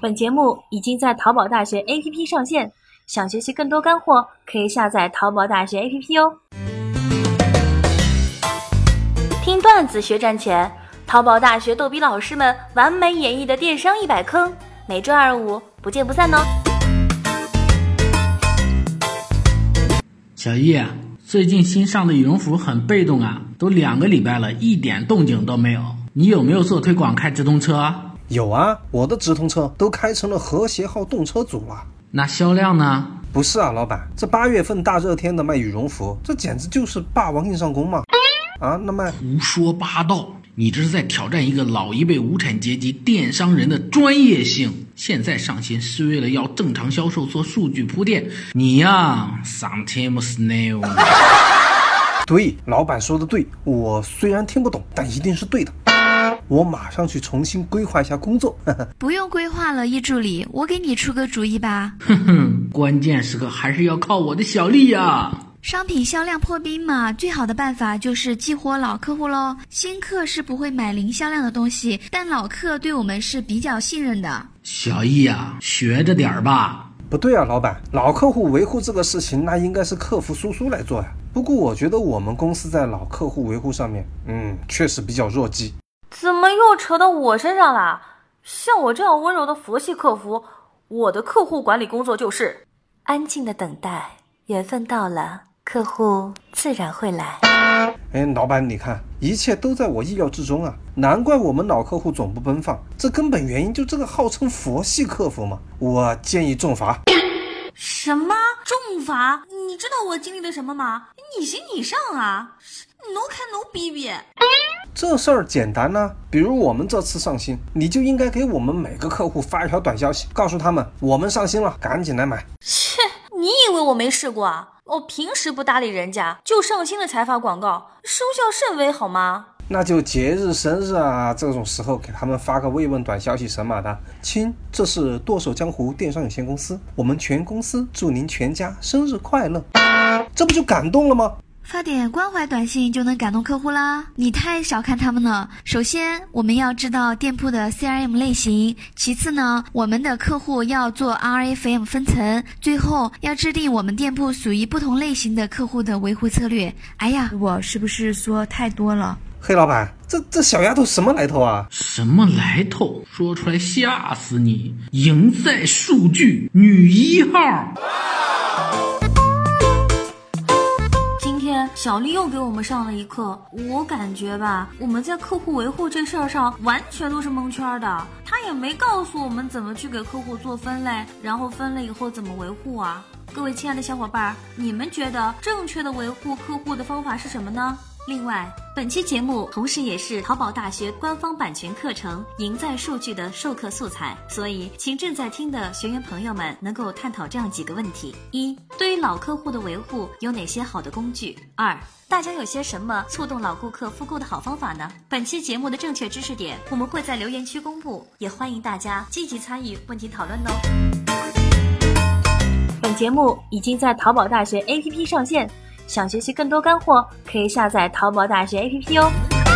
本节目已经在淘宝大学 APP 上线，想学习更多干货，可以下载淘宝大学 APP 哦。听段子学赚钱，淘宝大学逗比老师们完美演绎的电商一百坑，每周二五不见不散哦。小易啊，最近新上的羽绒服很被动啊，都两个礼拜了，一点动静都没有。你有没有做推广开直通车？有啊，我的直通车都开成了和谐号动车组了。那销量呢？不是啊，老板，这八月份大热天的卖羽绒服，这简直就是霸王硬上弓嘛！啊，那卖胡说八道！你这是在挑战一个老一辈无产阶级电商人的专业性。现在上新是为了要正常销售做数据铺垫。你呀，sometimes new。对，老板说的对，我虽然听不懂，但一定是对的。我马上去重新规划一下工作。不用规划了，易助理，我给你出个主意吧。哼哼，关键时刻还是要靠我的小丽呀。商品销量破冰嘛，最好的办法就是激活老客户喽。新客是不会买零销量的东西，但老客对我们是比较信任的。小易呀，学着点儿吧。不对啊，老板，老客户维护这个事情，那应该是客服叔叔来做呀。不过我觉得我们公司在老客户维护上面，嗯，确实比较弱鸡。怎么又扯到我身上了？像我这样温柔的佛系客服，我的客户管理工作就是安静的等待，缘分到了，客户自然会来。哎，老板，你看，一切都在我意料之中啊！难怪我们老客户总不奔放，这根本原因就这个号称佛系客服嘛。我建议重罚。什么重罚？你知道我经历了什么吗？你行你上啊，no 看 no 逼逼。这事儿简单呐，比如我们这次上新，你就应该给我们每个客户发一条短消息，告诉他们我们上新了，赶紧来买。切，你以为我没试过啊？我平时不搭理人家，就上新了才发广告，收效甚微，好吗？那就节日、生日啊这种时候给他们发个慰问短消息神马的。亲，这是剁手江湖电商有限公司，我们全公司祝您全家生日快乐，这不就感动了吗？发点关怀短信就能感动客户啦？你太小看他们了。首先，我们要知道店铺的 CRM 类型；其次呢，我们的客户要做 RFM 分层；最后，要制定我们店铺属于不同类型的客户的维护策略。哎呀，我是不是说太多了？黑老板，这这小丫头什么来头啊？什么来头？说出来吓死你！赢在数据，女一号。小丽又给我们上了一课，我感觉吧，我们在客户维护这事儿上完全都是蒙圈的。她也没告诉我们怎么去给客户做分类，然后分类以后怎么维护啊？各位亲爱的小伙伴，你们觉得正确的维护客户的方法是什么呢？另外，本期节目同时也是淘宝大学官方版权课程《赢在数据》的授课素材，所以请正在听的学员朋友们能够探讨这样几个问题：一、对于老客户的维护有哪些好的工具？二、大家有些什么触动老顾客复购的好方法呢？本期节目的正确知识点我们会在留言区公布，也欢迎大家积极参与问题讨论哦。本节目已经在淘宝大学 APP 上线。想学习更多干货，可以下载淘宝大学 APP 哦。